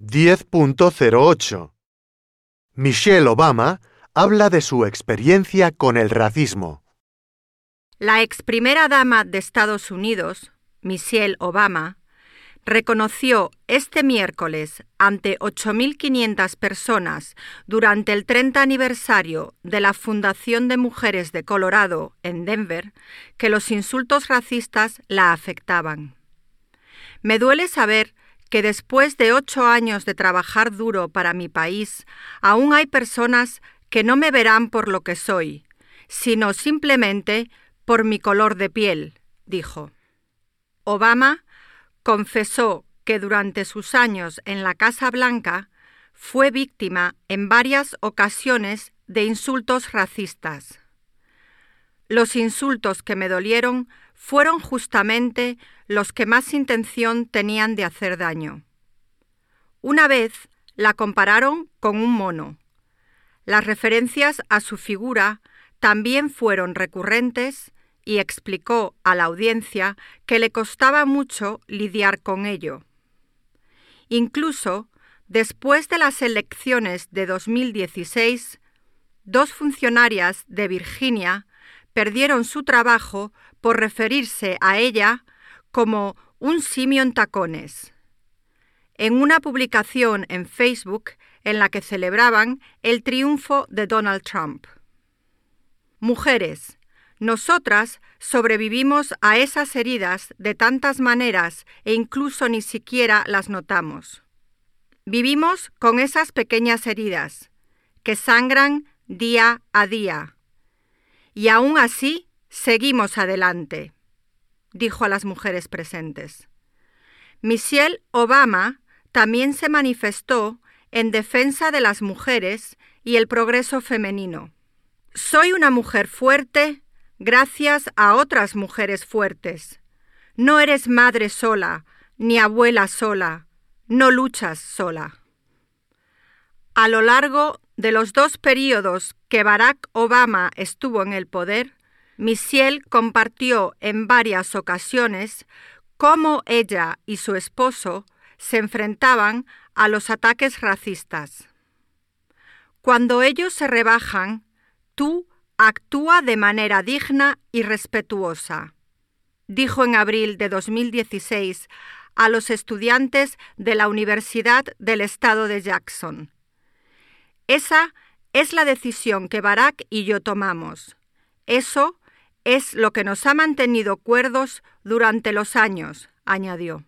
10.08 Michelle Obama habla de su experiencia con el racismo. La ex primera dama de Estados Unidos, Michelle Obama, reconoció este miércoles ante 8.500 personas durante el 30 aniversario de la Fundación de Mujeres de Colorado en Denver que los insultos racistas la afectaban. Me duele saber que después de ocho años de trabajar duro para mi país, aún hay personas que no me verán por lo que soy, sino simplemente por mi color de piel, dijo. Obama confesó que durante sus años en la Casa Blanca fue víctima en varias ocasiones de insultos racistas. Los insultos que me dolieron fueron justamente los que más intención tenían de hacer daño. Una vez la compararon con un mono. Las referencias a su figura también fueron recurrentes y explicó a la audiencia que le costaba mucho lidiar con ello. Incluso después de las elecciones de 2016, dos funcionarias de Virginia perdieron su trabajo por referirse a ella como un simio en tacones. En una publicación en Facebook en la que celebraban el triunfo de Donald Trump. Mujeres, nosotras sobrevivimos a esas heridas de tantas maneras e incluso ni siquiera las notamos. Vivimos con esas pequeñas heridas que sangran día a día. Y aún así seguimos adelante, dijo a las mujeres presentes. Michelle Obama también se manifestó en defensa de las mujeres y el progreso femenino. Soy una mujer fuerte gracias a otras mujeres fuertes. No eres madre sola, ni abuela sola, no luchas sola. A lo largo de los dos periodos que Barack Obama estuvo en el poder, Michelle compartió en varias ocasiones cómo ella y su esposo se enfrentaban a los ataques racistas. Cuando ellos se rebajan, tú actúa de manera digna y respetuosa, dijo en abril de 2016 a los estudiantes de la Universidad del Estado de Jackson. Esa es la decisión que Barack y yo tomamos. Eso es lo que nos ha mantenido cuerdos durante los años, añadió.